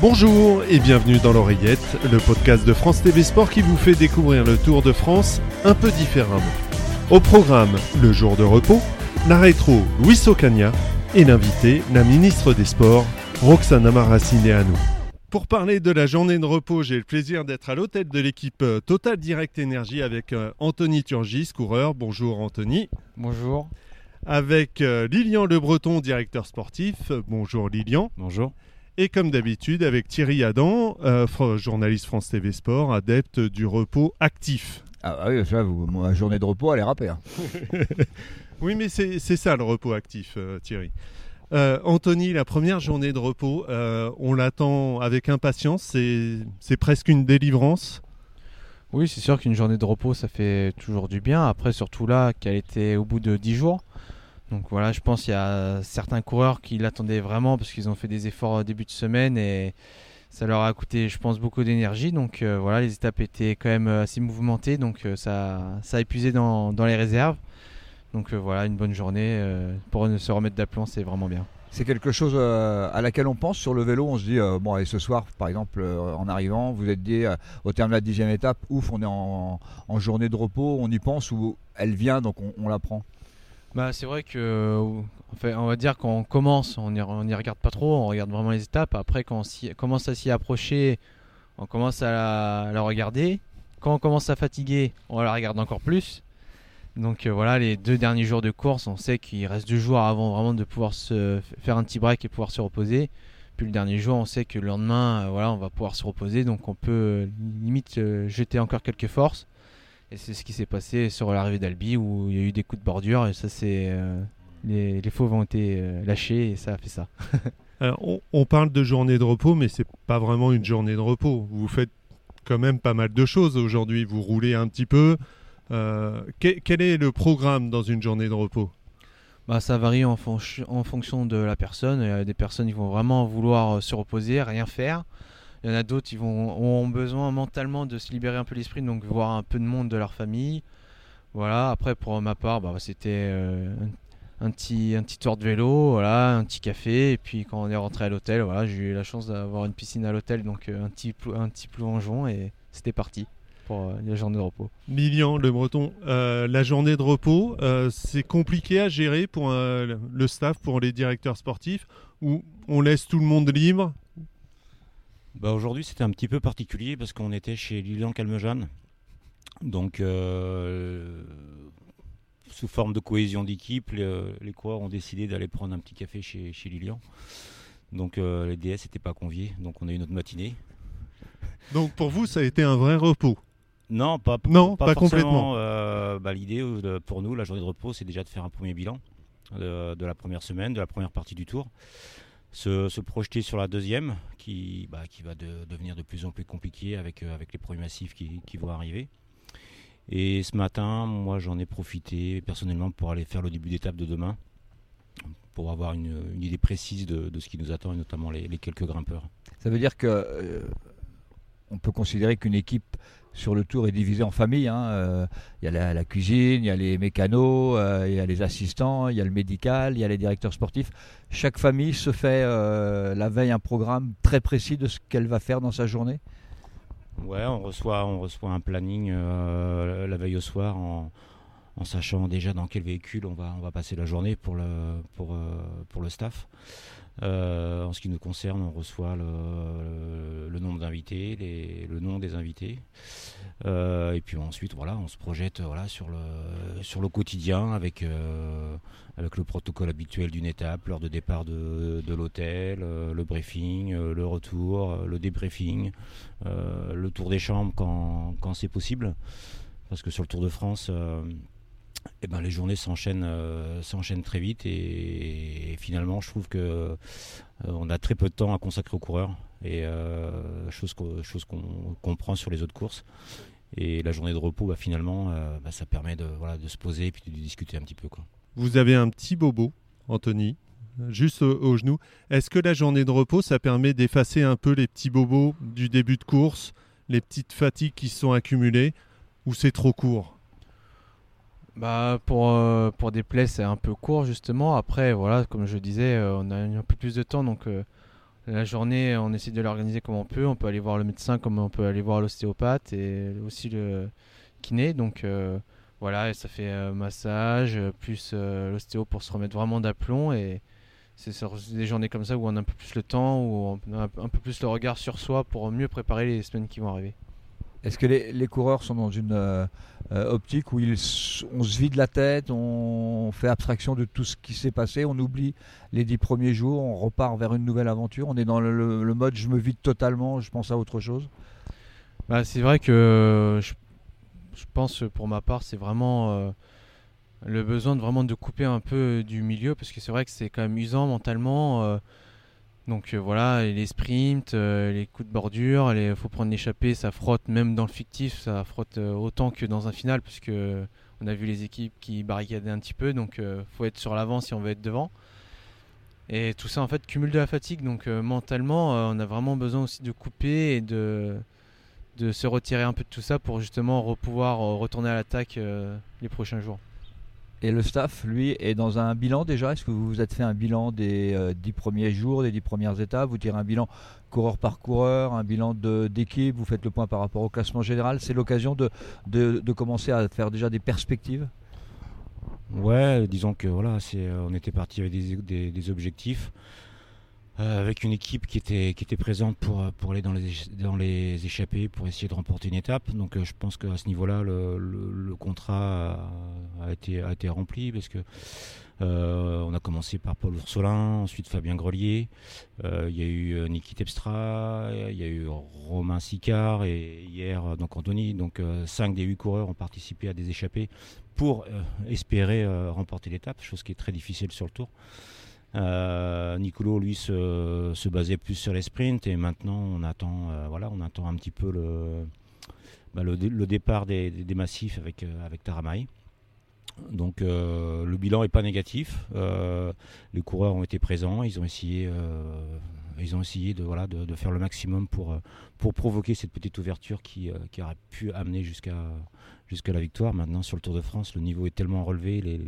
Bonjour et bienvenue dans l'oreillette, le podcast de France TV Sport qui vous fait découvrir le Tour de France un peu différemment. Au programme, le jour de repos, la rétro Louis Ocagna et l'invité, la ministre des Sports, Roxana Maracineanu. Pour parler de la journée de repos, j'ai le plaisir d'être à l'hôtel de l'équipe euh, Total Direct Énergie avec euh, Anthony Turgis, coureur. Bonjour Anthony. Bonjour. Avec euh, Lilian Le Breton, directeur sportif. Bonjour Lilian. Bonjour. Et comme d'habitude, avec Thierry Adam, euh, journaliste France TV Sport, adepte du repos actif. Ah bah oui, ça, vous, ma journée de repos, elle est râpée. hein. Oui, mais c'est c'est ça le repos actif, euh, Thierry. Euh, Anthony, la première journée de repos, euh, on l'attend avec impatience. C'est c'est presque une délivrance? Oui, c'est sûr qu'une journée de repos, ça fait toujours du bien. Après, surtout là, qu'elle était au bout de 10 jours. Donc voilà, je pense qu'il y a certains coureurs qui l'attendaient vraiment parce qu'ils ont fait des efforts au début de semaine et ça leur a coûté, je pense, beaucoup d'énergie. Donc euh, voilà, les étapes étaient quand même assez mouvementées, donc euh, ça, ça a épuisé dans, dans les réserves. Donc euh, voilà, une bonne journée euh, pour ne se remettre d'aplomb, c'est vraiment bien. C'est quelque chose euh, à laquelle on pense sur le vélo. On se dit, euh, bon, allez, ce soir, par exemple, euh, en arrivant, vous êtes dit, euh, au terme de la dixième étape, ouf, on est en, en journée de repos, on y pense ou elle vient, donc on, on la prend? Bah, c'est vrai que, euh, on va dire quand on commence, on n'y on y regarde pas trop, on regarde vraiment les étapes. Après, quand on commence à s'y approcher, on commence à la, regarder. Quand on commence à fatiguer, on la regarde encore plus. Donc euh, voilà, les deux derniers jours de course, on sait qu'il reste deux jours avant vraiment de pouvoir se faire un petit break et pouvoir se reposer. Puis le dernier jour, on sait que le lendemain, euh, voilà, on va pouvoir se reposer, donc on peut limite jeter encore quelques forces. Et c'est ce qui s'est passé sur l'arrivée d'Albi où il y a eu des coups de bordure et ça c'est euh, les, les fauves ont été euh, lâchés et ça a fait ça. Alors, on, on parle de journée de repos, mais c'est pas vraiment une journée de repos. Vous faites quand même pas mal de choses aujourd'hui. Vous roulez un petit peu. Euh, que- quel est le programme dans une journée de repos? Bah, ça varie en, en fonction de la personne. Il y a des personnes qui vont vraiment vouloir se reposer, rien faire. Il y en a d'autres qui vont ont besoin mentalement de se libérer un peu l'esprit, donc voir un peu de monde de leur famille. Voilà. Après pour ma part, bah, c'était euh, un, petit tour de vélo, voilà, un petit café, et puis quand on est rentré à l'hôtel, voilà, j'ai eu la chance d'avoir une piscine à l'hôtel, donc euh, un petit un petit plongeon et c'était parti pour euh, la journée de repos. Lilian Le Breton, la journée de repos, c'est compliqué à gérer pour le staff, pour les directeurs sportifs, où on laisse tout le monde libre. Bah aujourd'hui c'était un petit peu particulier parce qu'on était chez Lilian Calmejane. Donc euh, sous forme de cohésion d'équipe, les, les coureurs ont décidé d'aller prendre un petit café chez, chez Lilian. Donc euh, les DS n'étaient pas conviés, donc on a eu notre matinée. Donc pour vous, ça a été un vrai repos? Non, pas, Non, pas complètement. Euh, bah, L'idée euh, pour nous, la journée de repos, c'est déjà de faire un premier bilan de, de la première semaine, de la première partie du tour. Se, projeter sur la deuxième, qui, bah, va de- devenir de plus en plus compliquée avec, euh, les premiers massifs qui, vont arriver. Et ce matin, moi, j'en ai profité personnellement pour aller faire le début d'étape de demain, pour avoir une, idée précise de, ce qui nous attend, et notamment les, les quelques grimpeurs. Ça veut dire que euh, on peut considérer qu'une équipe sur le tour est divisée en familles. hein. Euh, Il y a la, cuisine, il y a les mécanos, euh, il y a les assistants, il y a le médical, il y a les directeurs sportifs. Chaque famille se fait euh, la veille un programme très précis de ce qu'elle va faire dans sa journée? Ouais, on reçoit, un planning la veille au soir en, sachant déjà dans quel véhicule on va, passer la journée pour le staff. Euh, en ce qui nous concerne, on reçoit le, nombre d'invités, le nom des invités. Euh, et puis ensuite, voilà, on se projette sur, le, quotidien avec, euh, avec le protocole habituel d'une étape, l'heure de départ de, l'hôtel, le briefing, le retour, le débriefing, le tour des chambres quand, c'est possible. Parce que sur le Tour de France, eh ben, les journées s'enchaînent euh, s'enchaînent très vite et, finalement, je trouve que euh, on a très peu de temps à consacrer aux coureurs et euh, chose qu'on prend sur les autres courses. Et la journée de repos, bah, finalement, euh, bah, ça permet de, se poser et de discuter un petit peu. Quoi. Vous avez un petit bobo, Anthony, juste au, au genou. Est-ce que la journée de repos, ça permet d'effacer un peu les petits bobos du début de course, les petites fatigues qui se sont accumulées, ou c'est trop court? Bah pour, euh, pour des plaies c'est un peu court justement. Après voilà comme je disais euh, on a un peu plus de temps donc euh, la journée, on essaie de l'organiser comme on peut. On peut aller voir le médecin comme on peut aller voir l'ostéopathe et aussi le kiné. Donc voilà, ça fait massage, plus l'ostéo pour se remettre vraiment d'aplomb. Et c'est des journées comme ça où on a un peu plus le temps, où on a un peu plus le regard sur soi pour mieux préparer les semaines qui vont arriver. Est-ce que les, coureurs sont dans une euh, euh, optique où ils, on se vide la tête, on fait abstraction de tout ce qui s'est passé, on oublie les dix premiers jours, on repart vers une nouvelle aventure, on est dans le, mode je me vide totalement, je pense à autre chose? Bah, C'est vrai que je, pense pour ma part c'est vraiment euh, le besoin de vraiment de couper un peu du milieu parce que c'est vrai que c'est quand même usant mentalement donc euh, voilà, les sprints, euh, les coups de bordure, il faut prendre l'échappée, ça frotte même dans le fictif, ça frotte euh, autant que dans un final, puisque on a vu les équipes qui barricadaient un petit peu, donc il faut être sur l'avant si on veut être devant. Et tout ça en fait cumule de la fatigue, donc mentalement on a vraiment besoin aussi de couper et de, de se retirer un peu de tout ça pour justement pouvoir retourner à l'attaque les prochains jours. Et le staff, lui, est dans un bilan déjà? Est-ce que vous vous êtes fait un bilan des euh, dix premiers jours, des dix premières étapes? Vous tirez un bilan coureur par coureur, un bilan d'équipe, vous faites le point par rapport au classement général? C'est l'occasion de, de, commencer à faire déjà des perspectives? Ouais, disons que voilà, euh, on était parti avec des, des objectifs. Euh, avec une équipe qui était, qui était présente pour, pour aller dans les, dans les échappées, pour essayer de remporter une étape. Donc euh, je pense qu'à ce niveau-là, le, le, contrat a, été, a été rempli parce que euh, on a commencé par Paul Ursolin, ensuite Fabien Grelier, il y a eu Niki Tepstra, il y a eu Romain Sicard et hier donc Anthony. Donc cinq des huit coureurs ont participé à des échappées pour espérer remporter l'étape, chose qui est très difficile sur le tour. Euh, Nicolo, lui, se, basait plus sur les sprints et maintenant on attend, euh, voilà, on attend un petit peu le, bah, le, départ des, massifs avec, euh, avec. Donc le bilan n'est pas négatif. les coureurs ont été présents, ils ont essayé, ils ont essayé de, voilà, de, faire le maximum pour, pour provoquer cette petite ouverture qui, qui aurait pu amener jusqu'à jusqu'à la victoire. Maintenant sur le Tour de France, le niveau est tellement relevé. Les,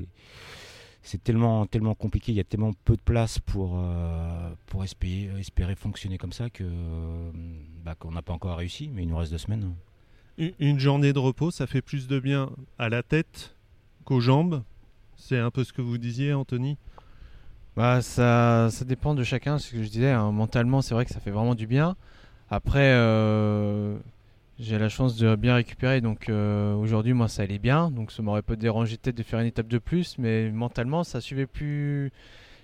c'est tellement, tellement compliqué, il y a tellement peu de place pour, euh, pour espérer, espérer, fonctionner comme ça que bah, qu'on n'a pas encore réussi, mais il nous reste deux semaines. Une journée de repos, ça fait plus de bien à la tête qu'aux jambes. C'est un peu ce que vous disiez, Anthony? Bah ça, ça dépend de chacun. Ce que je disais, hein. mentalement, c'est vrai que ça fait vraiment du bien. Après, euh, j'ai la chance de bien récupérer, donc euh, aujourd'hui moi ça allait bien, donc ça m'aurait pas dérangé peut-être de faire une étape de plus, mais mentalement ça suivait plus.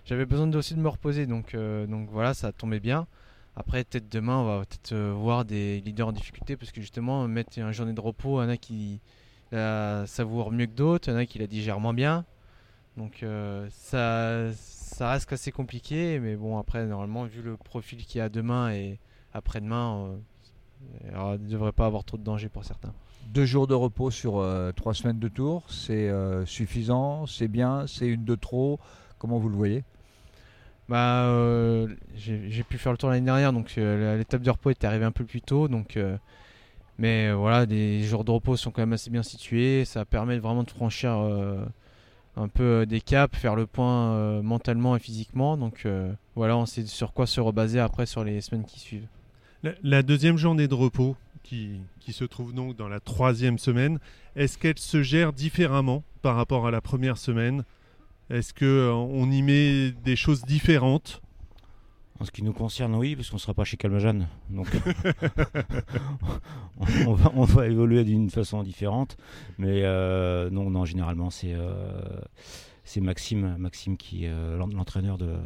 J'avais besoin aussi de me reposer, donc, euh, donc voilà, ça tombait bien. Après, peut-être demain, on va peut-être euh, voir des leaders en difficulté, parce que justement, mettre une journée de repos, il y en a qui la savourent mieux que d'autres, il y en a qui la digèrent moins bien. Donc ça, ça reste assez compliqué, mais bon, après, normalement, vu le profil qu'il y a demain et après-demain, il ne devrait pas avoir trop de danger pour certains. Deux jours de repos sur euh, trois semaines de tour, c'est euh, suffisant, c'est bien, c'est une de trop. Comment vous le voyez? Bah, euh, j'ai pu faire le tour l'année dernière, donc l'étape de repos était arrivée un peu plus tôt, donc. mais voilà, des jours de repos sont quand même assez bien situés. Ça permet vraiment de franchir un peu des caps, faire le point mentalement et physiquement. Donc voilà, on sait sur quoi se rebaser après sur les semaines qui suivent. La, deuxième journée de repos, qui, se trouve donc dans la troisième semaine, est-ce qu'elle se gère différemment par rapport à la première semaine? Est-ce qu'on euh, y met des choses différentes? En ce qui nous concerne, oui, parce qu'on ne sera pas chez Calmejane. Donc, on, va, évoluer d'une façon différente. Mais euh, non, non, généralement, c'est euh, Maxime, Maxime qui l'entraîneur de,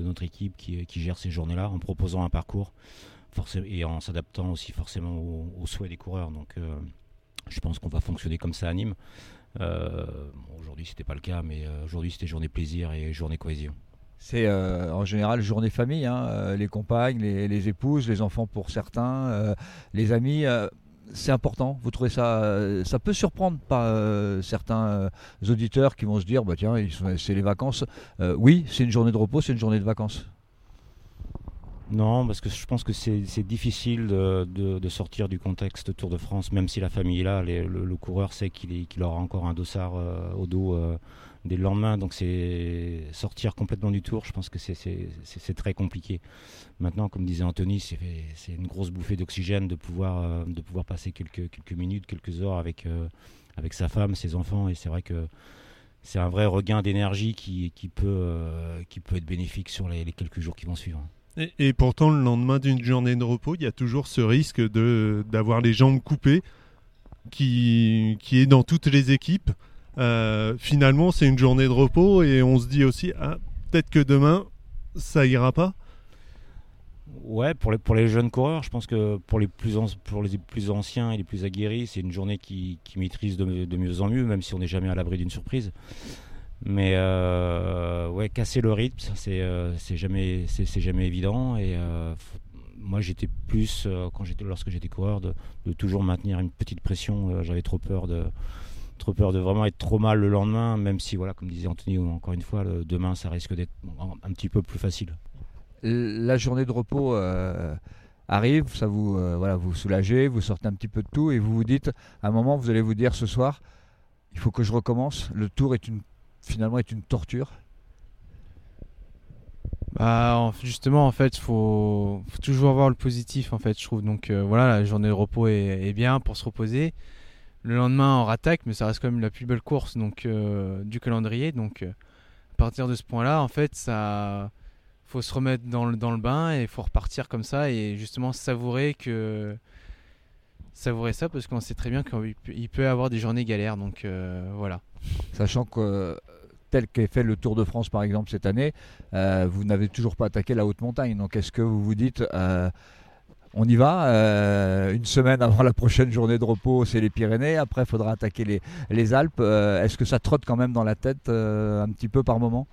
notre équipe qui, qui gère ces journées-là en proposant un parcours et en s'adaptant aussi forcément aux, souhaits des coureurs. Donc euh, je pense qu'on va fonctionner comme ça à Nîmes. Euh, aujourd'hui, c'était pas le cas, mais euh, aujourd'hui, c'était journée plaisir et journée cohésion. C'est en général journée famille, hein, les compagnes, les, épouses, les enfants pour certains, les amis. c'est important. Vous trouvez ça Ça peut surprendre certains auditeurs qui vont se dire, bah tiens, c'est les vacances. oui, c'est une journée de repos, c'est une journée de vacances. Non, parce que je pense que c'est difficile de, sortir du contexte Tour de France, même si la famille est là. le, coureur sait qu'il aura encore un dossard euh, au dos euh, dès le lendemain. Donc c'est sortir complètement du tour, je pense que c'est très compliqué. Maintenant, comme disait Anthony, c'est une grosse bouffée d'oxygène de pouvoir, euh, de pouvoir passer quelques, quelques minutes, quelques heures avec, sa femme, ses enfants. Et c'est vrai que c'est un vrai regain d'énergie qui peut être bénéfique sur les quelques jours qui vont suivre. Et, pourtant, le lendemain d'une journée de repos, il y a toujours ce risque de d'avoir les jambes coupées, qui, qui est dans toutes les équipes. Euh, finalement, c'est une journée de repos et on se dit aussi, ah, peut-être que demain, ça ira pas. Ouais, pour les, pour les jeunes coureurs, je pense que pour les plus, anciens et les plus aguerris, c'est une journée qui, maîtrise de, mieux en mieux, même si on n'est jamais à l'abri d'une surprise. Mais euh, ouais, casser le rythme, c'est euh, jamais, c'est jamais évident. Et euh, moi, j'étais plus, quand j'étais, lorsque j'étais coureur, de, toujours maintenir une petite pression. J'avais trop peur de, trop peur de vraiment être trop mal le lendemain, même si, voilà, comme disait Anthony, encore une fois, demain, ça risque d'être un, petit peu plus facile. La journée de repos arrive, ça vous, voilà, vous soulagez, vous sortez un petit peu de tout et vous vous dites, à un moment, vous allez vous dire ce soir, il faut que je recommence. Le tour est une finalement est une torture bah, justement, en fait, faut, faut toujours voir le positif, en fait, je trouve. Donc euh, voilà, la journée de repos est, bien pour se reposer. Le lendemain, on rattaque, mais ça reste quand même la plus belle course donc euh, du calendrier. Donc euh, à partir de ce point-là, en fait, ça, faut se remettre dans le, dans le bain et faut repartir comme ça et justement savourer que savourer ça parce qu'on sait très bien qu'il peut y avoir des journées galères. Donc voilà. Sachant que tel qu'est fait le Tour de France par exemple cette année, euh, vous n'avez toujours pas attaqué la haute montagne. Donc est-ce que vous vous dites, euh, on y va, euh, une semaine avant la prochaine journée de repos, c'est les Pyrénées, après il faudra attaquer les, les Alpes. est-ce que ça trotte quand même dans la tête un petit peu par moment?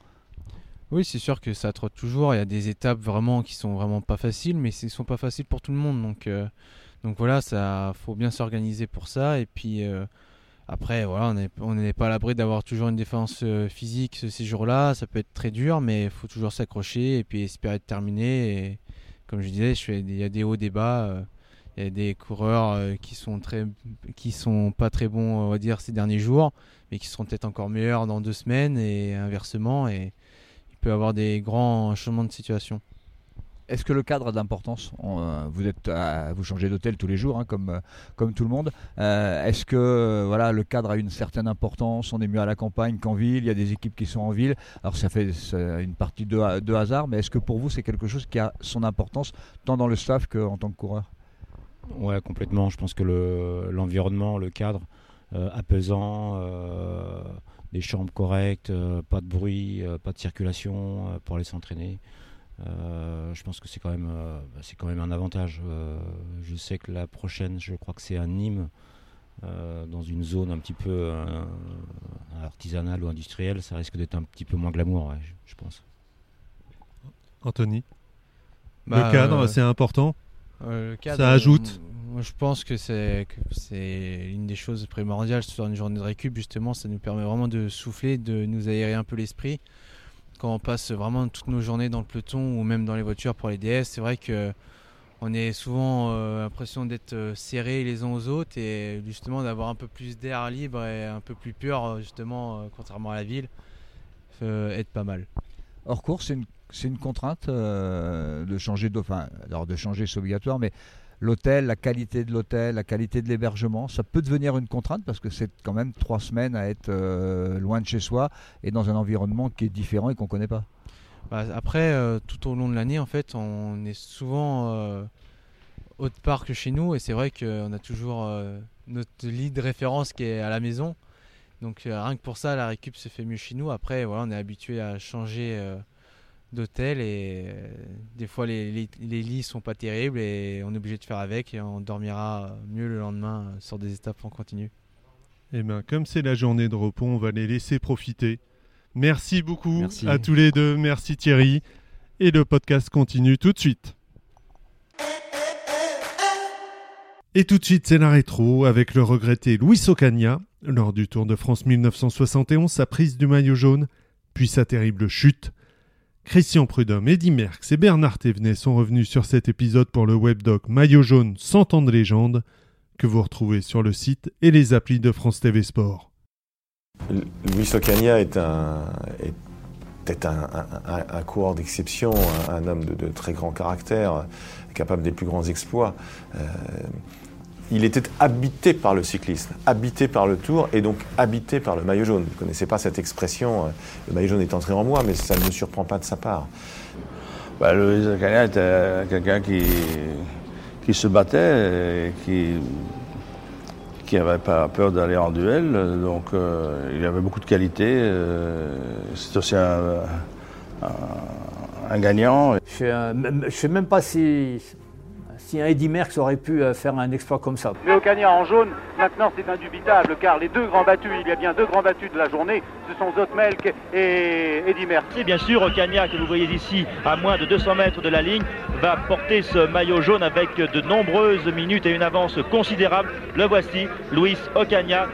Oui, c'est sûr que ça trotte toujours. Il y a des étapes vraiment qui sont vraiment pas faciles, mais ne sont pas faciles pour tout le monde. Donc, donc voilà, ça faut bien s'organiser pour ça. Et puis après, voilà, on n'est pas à l'abri d'avoir toujours une défense euh, physique ces jours-là. Ça peut être très dur, mais il faut toujours s'accrocher et puis espérer terminer. Comme je disais, il y a des hauts, des bas. Euh, il y a des coureurs euh, qui sont sont pas très bons, on dire, ces derniers jours, mais qui seront peut-être encore meilleurs dans deux semaines et inversement. Et il peut y avoir des grands changements de situation. Est-ce que le cadre a d'importance euh, Vous êtes, vous changez d'hôtel tous les jours, hein, comme, euh, comme tout le monde. Euh, est-ce que voilà, le cadre a une certaine importance On est mieux à la campagne qu'en ville. Il y a des équipes qui sont en ville. Alors ça fait une partie de, de hasard, mais est-ce que pour vous c'est quelque chose qui a son importance tant dans le staff qu'en tant que coureur? Ouais, complètement. Je pense que l'environnement, le, cadre apaisant des chambres correctes, pas de bruit, pas de circulation pour aller s'entraîner. Euh, je pense que c'est quand même euh, bah, c'est quand même un avantage. Euh, je sais que la prochaine, je crois que c'est à Nîmes, dans une zone un petit peu artisanale ou industrielle, ça risque d'être un petit peu moins glamour, je, pense. Anthony, le bah, cadre, c'est important. le cadre, ça ajoute. Moi, je pense que c'est c'est une des choses primordiales sur une journée de récup. Justement, ça nous permet vraiment de souffler, de nous aérer un peu l'esprit quand on passe vraiment toutes nos journées dans le peloton ou même dans les voitures pour les DS, c'est vrai que on est souvent euh, l'impression d'être euh, serrés les uns aux autres et justement d'avoir un peu plus d'air libre et un peu plus pur euh, justement contrairement à la ville peut être pas mal. Hors course, c'est une, contrainte de changer d'eau, enfin alors de changer c'est obligatoire, mais l'hôtel, la qualité de l'hôtel, la qualité de l'hébergement, ça peut devenir une contrainte parce que c'est quand même trois semaines à être euh, loin de chez soi et dans un environnement qui est différent et qu'on ne connaît pas. Bah, après, euh, tout au long de l'année, en fait, on est souvent euh, autre part que chez nous et c'est vrai qu'on a toujours notre lit de référence qui est à la maison. Donc rien que pour ça, la récup se fait mieux chez nous. Après, voilà, on est habitué à changer d'hôtel et euh, des fois les, les, les, lits sont pas terribles et on est obligé de faire avec et on dormira mieux le lendemain euh, sur des étapes en continu. Et eh bien comme c'est la journée de repos, on va les laisser profiter. Merci beaucoup à tous les deux, merci Thierry. Et le podcast continue tout de suite. Et tout de suite, c'est la rétro avec le regretté Luis Ocaña lors du Tour de France 1971, sa prise du maillot jaune, puis sa terrible chute Christian Prudhomme, Eddy Merckx et Bernard Thévenet sont revenus sur cet épisode pour le webdoc Maillot jaune 100 ans de légende que vous retrouvez sur le site et les applis de France TV Sport. Luis Ocaña est un, est un, coureur d'exception, un, homme de, très grand caractère, capable des plus grands exploits. Euh, il était habité par le cyclisme, habité par le tour et donc habité par le maillot jaune. Vous ne connaissez pas cette expression, euh, le maillot jaune est entré en moi, mais ça ne me surprend pas de sa part. Bah, Louis était quelqu'un qui, qui se battait et qui qui n'avait pas peur d'aller en duel. Donc euh, il avait beaucoup de qualités. Euh, c'est aussi un, gagnant. Je ne sais même pas si si un Eddy Merckx aurait pu euh, faire un exploit comme ça. Mais Ocania en jaune, maintenant c'est indubitable, car les deux grands battus, il y a bien deux grands battus de la journée, ce sont Zotmelk et Eddy Merckx. Et bien sûr, Ocania, que vous voyez ici, à moins de 200 mètres de la ligne, va porter ce maillot jaune avec de nombreuses minutes et une avance considérable. Le voici, Luis Ocania,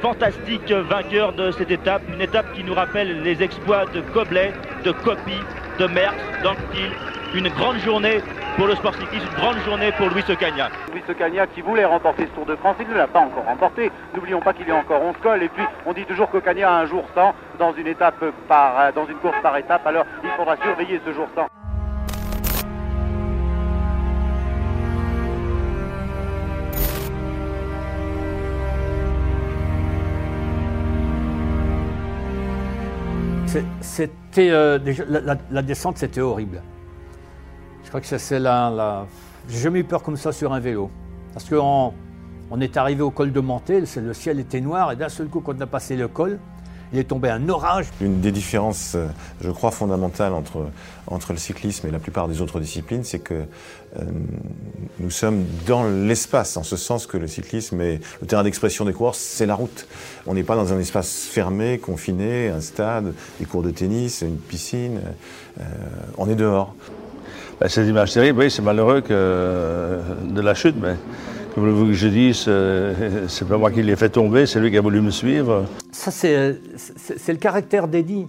fantastique vainqueur de cette étape, une étape qui nous rappelle les exploits de Coblet, de Copy, de Merckx le Une grande journée pour le sport cycliste, une grande journée pour Louis Ocaña. Louis Ocaña qui voulait remporter ce Tour de France, il ne l'a pas encore remporté. N'oublions pas qu'il y a encore 11 cols et puis on dit toujours qu'Ocaña a un jour sans dans une étape par dans une course par étape. Alors il faudra surveiller ce jour sans. C'était euh, la descente, c'était horrible crois que c'est la, J'ai jamais eu peur comme ça sur un vélo. Parce qu'on on est arrivé au col de Mantel, le ciel était noir et d'un seul coup quand on a passé le col, il est tombé un orage. Une des différences, euh, je crois, fondamentales entre, le cyclisme et la plupart des autres disciplines, c'est que euh, nous sommes dans l'espace, en ce sens que le cyclisme et le terrain d'expression des coureurs, c'est la route. On n'est pas dans un espace fermé, confiné, un stade, des cours de tennis, une piscine. Euh, on est dehors. Ben, cette image terrible, oui, c'est malheureux que de la chute, mais comme voulez-vous que je dise, c'est pas moi qui l'ai fait tomber, c'est lui qui a voulu me suivre. Ça, c'est le caractère d'Eddie.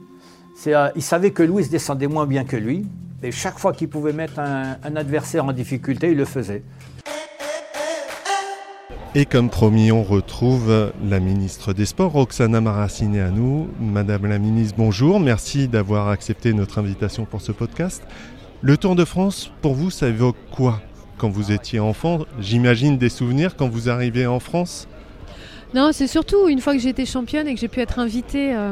Euh, il savait que Louis descendait moins bien que lui, et chaque fois qu'il pouvait mettre un, un adversaire en difficulté, il le faisait. Et comme promis, on retrouve la ministre des Sports, Roxana nous. Madame la ministre, bonjour. Merci d'avoir accepté notre invitation pour ce podcast. Le Tour de France, pour vous, ça évoque quoi quand vous étiez enfant J'imagine des souvenirs quand vous arrivez en France Non, c'est surtout une fois que j'ai été championne et que j'ai pu être invitée euh,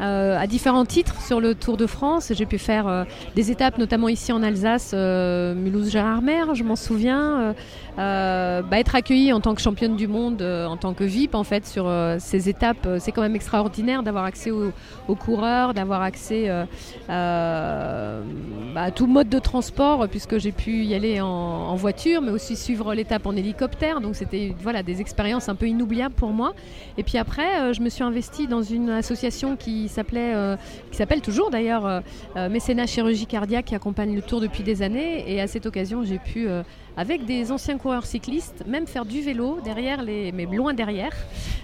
euh, à différents titres sur le Tour de France. J'ai pu faire euh, des étapes, notamment ici en Alsace, Mulhouse-Gérardmer, je m'en souviens. Bah, être accueilli en tant que championne du monde, en tant que VIP, en fait, sur ces étapes, c'est quand même extraordinaire d'avoir accès aux, coureurs, d'avoir accès bah, à tout mode de transport, puisque j'ai pu y aller en, en voiture, mais aussi suivre l'étape en hélicoptère. Donc c'était voilà, des expériences un peu inoubliables pour moi. Et puis après, je me suis investie dans une association qui s'appelait, euh, qui s'appelle toujours d'ailleurs euh, euh, Mécénat Chirurgie Cardiaque, qui accompagne le Tour depuis des années. Et à cette occasion, j'ai pu, avec des anciens coureurs cyclistes, même faire du vélo derrière les, mais loin derrière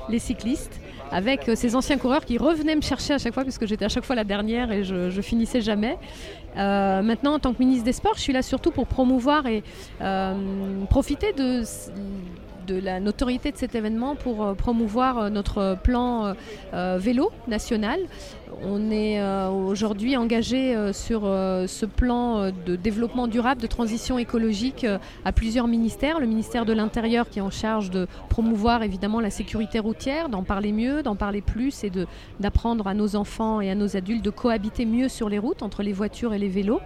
les cyclistes avec ces anciens coureurs qui revenaient me chercher à chaque fois, puisque j'étais à chaque fois la dernière et je, finissais jamais. maintenant, en tant que ministre des Sports, je suis là surtout pour promouvoir et profiter de la notoriété de cet événement pour euh, promouvoir euh, notre plan euh, vélo national. On est aujourd'hui engagé sur ce plan de développement durable, de transition écologique à plusieurs ministères. Le ministère de l'Intérieur qui est en charge de promouvoir évidemment la sécurité routière, d'en parler mieux, d'en parler plus et d'apprendre à nos enfants et à nos adultes de cohabiter mieux sur les routes entre les voitures et les vélos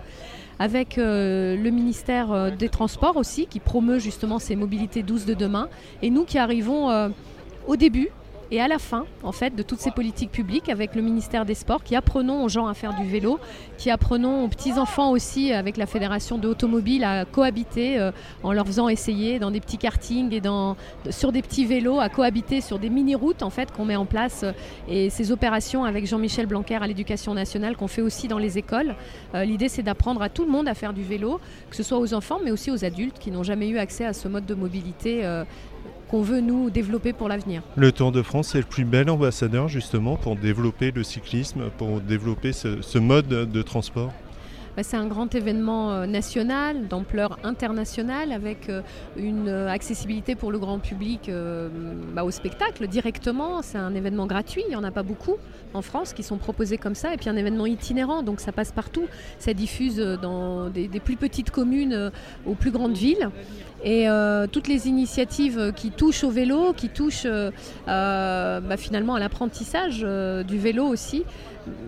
avec euh, le ministère euh, des Transports aussi, qui promeut justement ces mobilités douces de demain, et nous qui arrivons euh, au début et à la fin, en fait, de toutes ces politiques publiques avec le ministère des Sports, qui apprenons aux gens à faire du vélo, qui apprenons aux petits-enfants aussi, avec la Fédération de à cohabiter euh, en leur faisant essayer dans des petits kartings et sur des petits vélos, à cohabiter sur des mini-routes, en fait, qu'on met en place. et ces opérations avec Jean-Michel Blanquer à l'éducation nationale, qu'on fait aussi dans les écoles. Euh, l'idée, c'est d'apprendre à tout le monde à faire du vélo, que ce soit aux enfants, mais aussi aux adultes qui n'ont jamais eu accès à ce mode de mobilité euh, qu'on veut nous développer pour l'avenir. Le Tour de France est le plus bel ambassadeur justement pour développer le cyclisme, pour développer ce, mode de transport c'est un grand événement euh, national, d'ampleur internationale, avec euh, une euh, accessibilité pour le grand public bah, au spectacle directement. C'est un événement gratuit, il n'y en a pas beaucoup en France qui sont proposés comme ça, et puis un événement itinérant, donc ça passe partout. Ça diffuse dans des, plus petites communes aux plus grandes villes. Et toutes les initiatives qui touchent au vélo, qui touchent bah, finalement à l'apprentissage du vélo aussi,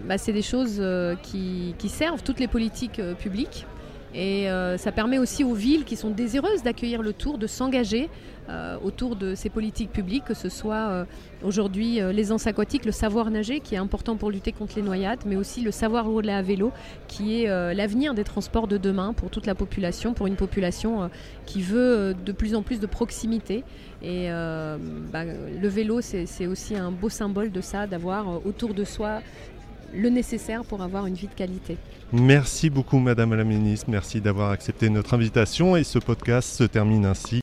bah, c'est des choses qui, servent toutes les politiques publiques. Et euh, ça permet aussi aux villes qui sont désireuses d'accueillir le tour de s'engager euh, autour de ces politiques publiques, que ce soit euh, aujourd'hui l'aisance aquatique, le savoir nager qui est important pour lutter contre les noyades, mais aussi le savoir rouler à vélo qui est l'avenir des transports de demain pour toute la population, pour une population qui veut de plus en plus de proximité. Et bah, le vélo, c'est aussi un beau symbole de ça, d'avoir autour de soi le nécessaire pour avoir une vie de qualité. Merci beaucoup Madame la Ministre, merci d'avoir accepté notre invitation et ce podcast se termine ainsi.